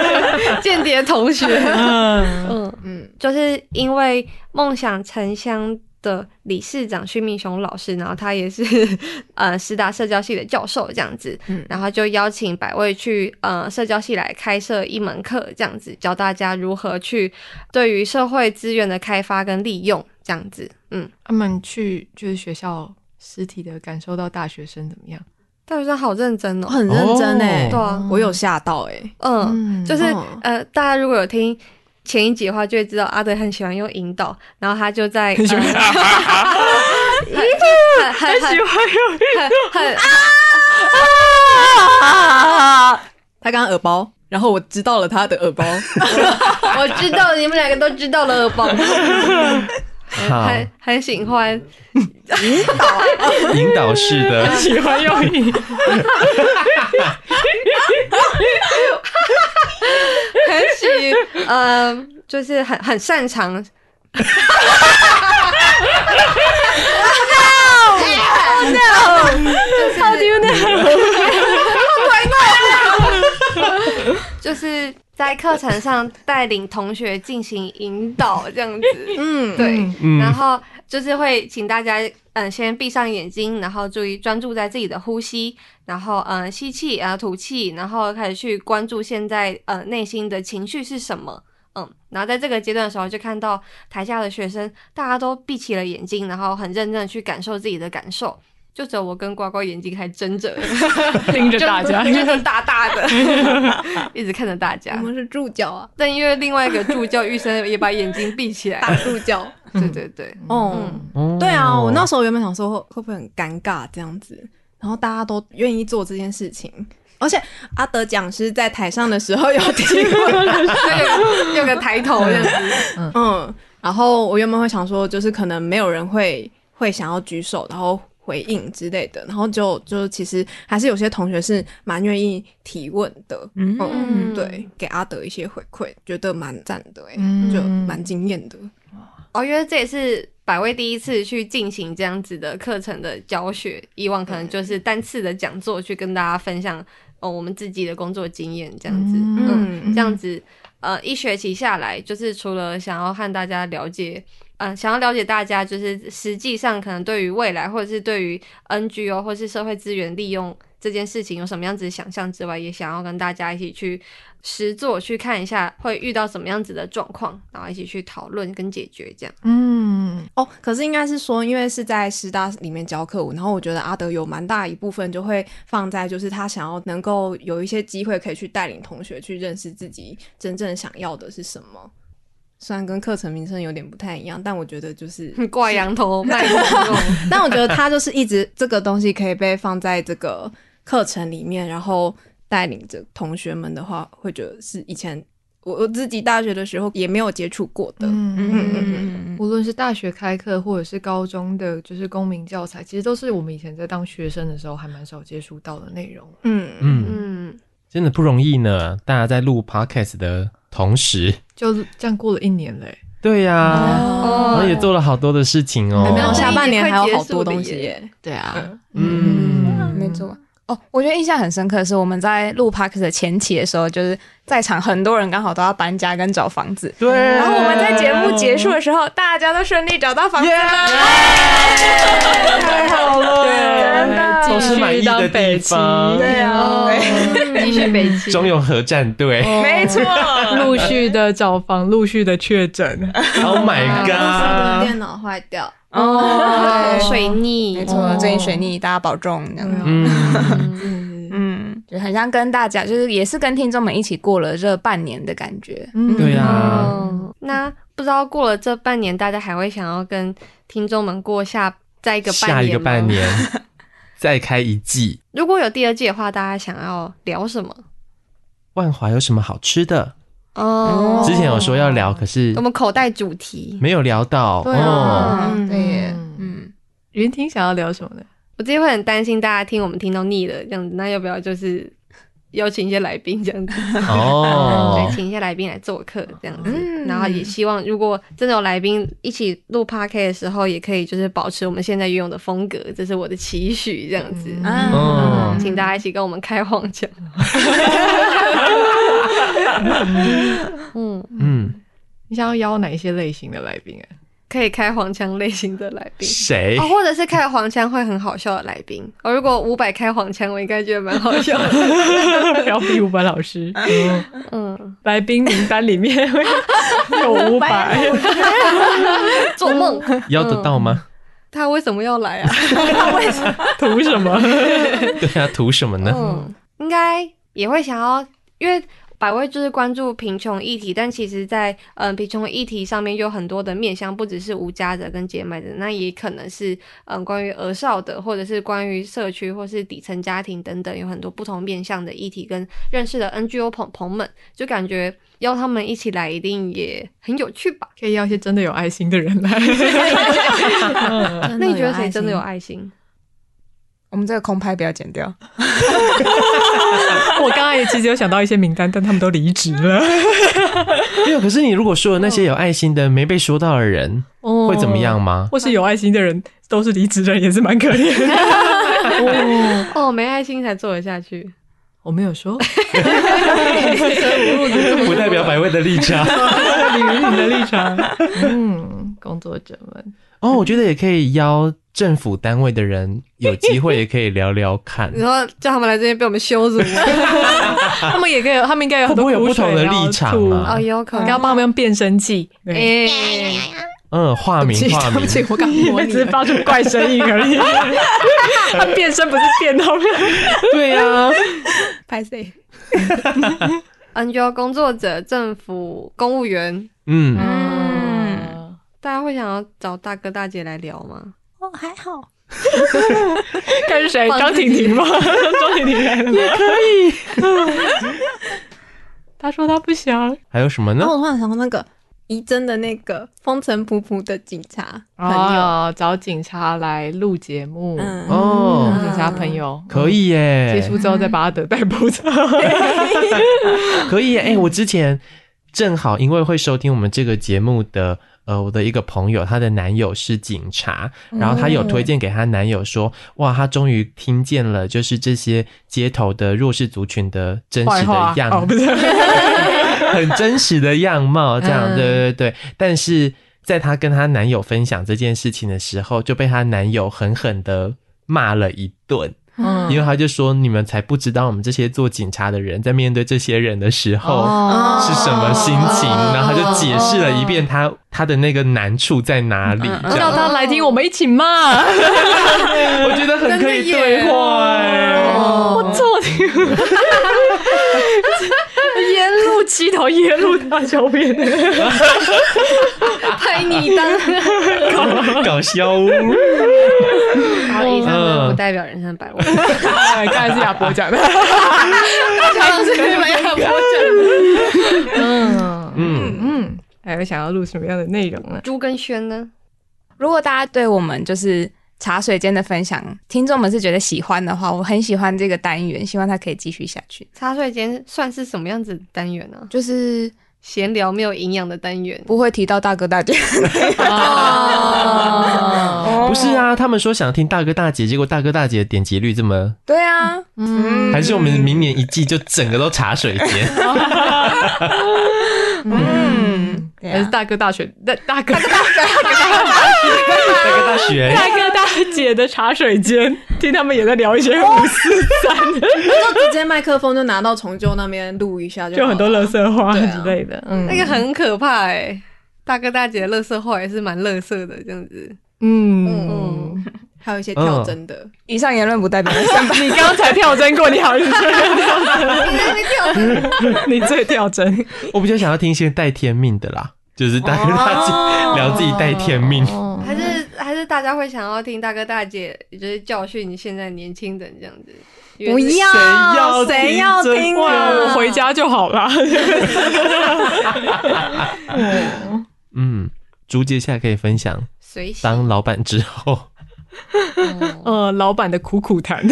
间谍同学，嗯。嗯，就是因为梦想城乡的理事长徐明雄老师，然后他也是 呃师大社交系的教授，这样子，嗯，然后就邀请百位去呃社交系来开设一门课，这样子教大家如何去对于社会资源的开发跟利用，这样子，嗯，他们去就是学校实体的感受到大学生怎么样？大学生好认真哦，很认真哎，对啊，我有吓到哎，嗯，就是呃，大家如果有听前一集的话，就会知道阿德很喜欢用引导，然后他就在很 喜欢，很 很喜欢用很啊，他刚刚耳包，然后我知道了他的耳包，我知道你们两个都知道了耳包。很很喜欢引导，引导式的，喜欢用引导，很喜，嗯，就是很很擅长。no no，就是 how do you know？就是。在课程上带领同学进行引导，这样子，嗯，对，嗯、然后就是会请大家，嗯，先闭上眼睛，然后注意专注在自己的呼吸，然后，嗯，吸气，然后吐气，然后开始去关注现在，呃，内心的情绪是什么，嗯，然后在这个阶段的时候，就看到台下的学生大家都闭起了眼睛，然后很认真的去感受自己的感受。就只有我跟呱呱眼睛还睁着，盯着大家，就是大大的，一直看着大家。我们是助教啊，但因为另外一个助教玉生也把眼睛闭起来，大助教。对对对，哦，对啊，我那时候原本想说会会不会很尴尬这样子，然后大家都愿意做这件事情，而且阿德讲师在台上的时候有提问，有个抬头这样子，嗯，然后我原本会想说，就是可能没有人会会想要举手，然后。回应之类的，然后就就其实还是有些同学是蛮愿意提问的，嗯，嗯对，给阿德一些回馈，觉得蛮赞的，哎、嗯，就蛮惊艳的。哦，因为这也是百威第一次去进行这样子的课程的教学，以往可能就是单次的讲座去跟大家分享哦我们自己的工作经验这样子，嗯，嗯这样子呃一学期下来，就是除了想要和大家了解。嗯，想要了解大家，就是实际上可能对于未来，或者是对于 NGO 或是社会资源利用这件事情有什么样子的想象之外，也想要跟大家一起去实做，去看一下会遇到什么样子的状况，然后一起去讨论跟解决这样。嗯，哦，可是应该是说，因为是在师大里面教课，然后我觉得阿德有蛮大一部分就会放在，就是他想要能够有一些机会可以去带领同学去认识自己真正想要的是什么。虽然跟课程名称有点不太一样，但我觉得就是 挂羊头 卖狗肉。但我觉得他就是一直这个东西可以被放在这个课程里面，然后带领着同学们的话，会觉得是以前我我自己大学的时候也没有接触过的。嗯嗯嗯嗯，无论是大学开课或者是高中的，就是公民教材，其实都是我们以前在当学生的时候还蛮少接触到的内容。嗯嗯嗯，真的不容易呢。大家在录 podcast 的。同时，就这样过了一年嘞。对呀，然后也做了好多的事情哦。还没有下半年还有好多东西耶。对啊，嗯，没错。哦，我觉得印象很深刻的是我们在录 Podcast 的前期的时候，就是在场很多人刚好都要搬家跟找房子。对。然后我们在节目结束的时候，大家都顺利找到房子了。太好了，真的，都是满意的地方。对啊，继续北京，中永和战队，没错，陆续的找房，陆续的确诊。Oh my god！电脑坏掉。哦，水逆，没错，最近水逆，大家保重。这样，嗯嗯，就很像跟大家，就是也是跟听众们一起过了这半年的感觉。嗯，对啊。那不知道过了这半年，大家还会想要跟听众们过下再一个半年下一个半年，再开一季。如果有第二季的话，大家想要聊什么？万华有什么好吃的？哦，之前有说要聊，可是我们口袋主题。没有聊到。对啊，对，嗯，云婷想要聊什么呢？我自己会很担心大家听我们听到腻了这样子，那要不要就是邀请一些来宾这样子？哦，对，请一些来宾来做客这样子，然后也希望如果真的有来宾一起录 Podcast 的时候，也可以就是保持我们现在运用的风格，这是我的期许这样子。嗯，请大家一起跟我们开黄腔。嗯嗯，你想要邀哪一些类型的来宾啊？可以开黄腔类型的来宾，谁？哦，或者是开黄腔会很好笑的来宾。哦，如果伍佰开黄腔，我应该觉得蛮好笑的。要逼伍佰老师。嗯嗯，来宾名单里面有伍佰，做梦 要得到吗？他为什么要来啊？他为什么？图什么？对啊，图什么呢？嗯，应该也会想要，因为。百味就是关注贫穷议题，但其实在，在嗯贫穷议题上面有很多的面向，不只是无家者跟贱卖者，那也可能是嗯关于儿少的，或者是关于社区或是底层家庭等等，有很多不同面向的议题跟认识的 NGO 朋朋们，就感觉邀他们一起来一定也很有趣吧？可以邀一些真的有爱心的人来。那你觉得谁真的有爱心？我们这个空拍不要剪掉。我刚刚也其实有想到一些名单，但他们都离职了。没有，可是你如果说的那些有爱心的没被说到的人，哦、会怎么样吗？或是有爱心的人都是离职的人，也是蛮可怜的。哦，哦，没爱心才做得下去。我没有说，不代表百味的立场，李云婷的立场。嗯，工作者们。哦，我觉得也可以邀政府单位的人有机会也可以聊聊看。然后叫他们来这边被我们羞辱，他们也可以，他们应该有很多有不同的立场啊。哦，有可能要帮他们用变声器。嗯，化名化名，对不起，我刚我 只是发出怪声音而已。他变身不是变动。对呀，拍谁？NGO 工作者、政府公务员，嗯嗯，大家会想要找大哥大姐来聊吗？哦，还好。看是谁？张婷婷吗？张婷婷来了也可以。他说他不想。还有什么呢？我突然想到那个仪真的那个风尘仆仆的警察朋友，找警察来录节目。哦，警察朋友可以耶。结束之后再把他的逮捕上。可以耶。哎，我之前正好因为会收听我们这个节目的。呃，我的一个朋友，她的男友是警察，然后她有推荐给她男友说，哇，她终于听见了，就是这些街头的弱势族群的真实的样貌，哦、不是。很真实的样貌，这样，对对对。但是在她跟她男友分享这件事情的时候，就被她男友狠狠的骂了一顿。因为他就说，你们才不知道我们这些做警察的人在面对这些人的时候是什么心情，然后他就解释了一遍他他的那个难处在哪里，叫他来听我们一起骂，我觉得很可以对话哎，我错。了，沿路乞讨，沿路大小便，拍你当搞笑。以上不代表人生百味。刚才是亚博讲的，刚刚是亚博讲的。嗯嗯嗯，还有想要录什么样的内容呢？朱跟轩呢？如果大家对我们就是茶水间的分享，听众们是觉得喜欢的话，我很喜欢这个单元，希望它可以继续下去。茶水间算是什么样子的单元呢？就是。闲聊没有营养的单元，不会提到大哥大姐。不是啊，他们说想听大哥大姐，结果大哥大姐的点击率这么 对啊，嗯，还是我们明年一季就整个都茶水间。嗯，还是大哥大学大大哥大大哥大学。大哥大姐的茶水间，听他们也在聊一些五四三，就直接麦克风就拿到重旧那边录一下，就很多乐色话之类的。嗯，那个很可怕哎，大哥大姐的垃圾话也是蛮乐色的这样子。嗯。嗯，还有一些跳针的。以上言论不代表 你刚才跳针过，你好意思说跳针？你最跳针。我比较想要听一些带天命的啦，就是大哥大姐聊自己带天命，还是还是大家会想要听大哥大姐就是教训现在年轻人这样子。不要，谁要听啊？我回家就好了。嗯，竹节下来可以分享当老板之后，呃，老板的苦苦谈。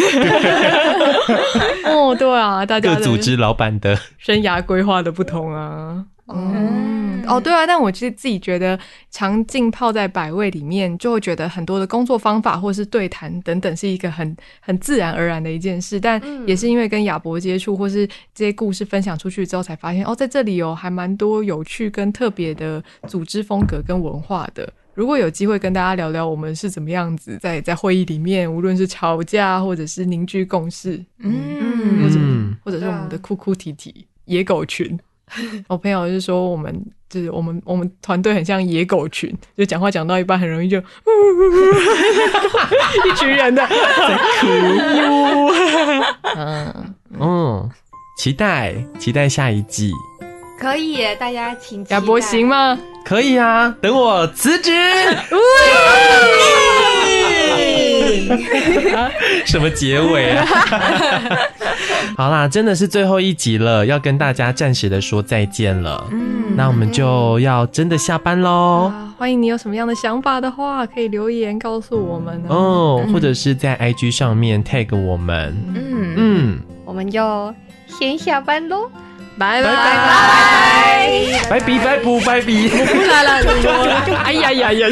哦，对啊，大家各组织老板的生涯规划的不同啊。嗯，哦，对啊，但我其实自己觉得，常浸泡在百味里面，就会觉得很多的工作方法或是对谈等等，是一个很很自然而然的一件事。但也是因为跟亚博接触，或是这些故事分享出去之后，才发现哦，在这里有还蛮多有趣跟特别的组织风格跟文化的。如果有机会跟大家聊聊，我们是怎么样子在在会议里面，无论是吵架或者是凝聚共识，嗯，或者或者是我们的哭哭啼啼野狗群。我朋友就说，我们就是我们我们团队很像野狗群，就讲话讲到一半，很容易就 一群人的。在哭。嗯。嗯，期待期待下一季，可以，大家请亚博行吗？可以啊，等我辞职。什么结尾啊？好啦，真的是最后一集了，要跟大家暂时的说再见了。嗯，那我们就要真的下班喽。欢迎你有什么样的想法的话，可以留言告诉我们哦，或者是在 IG 上面 tag 我们。嗯嗯，我们就先下班喽，拜拜拜拜拜比拜不拜比，我不来了，哎呀呀呀！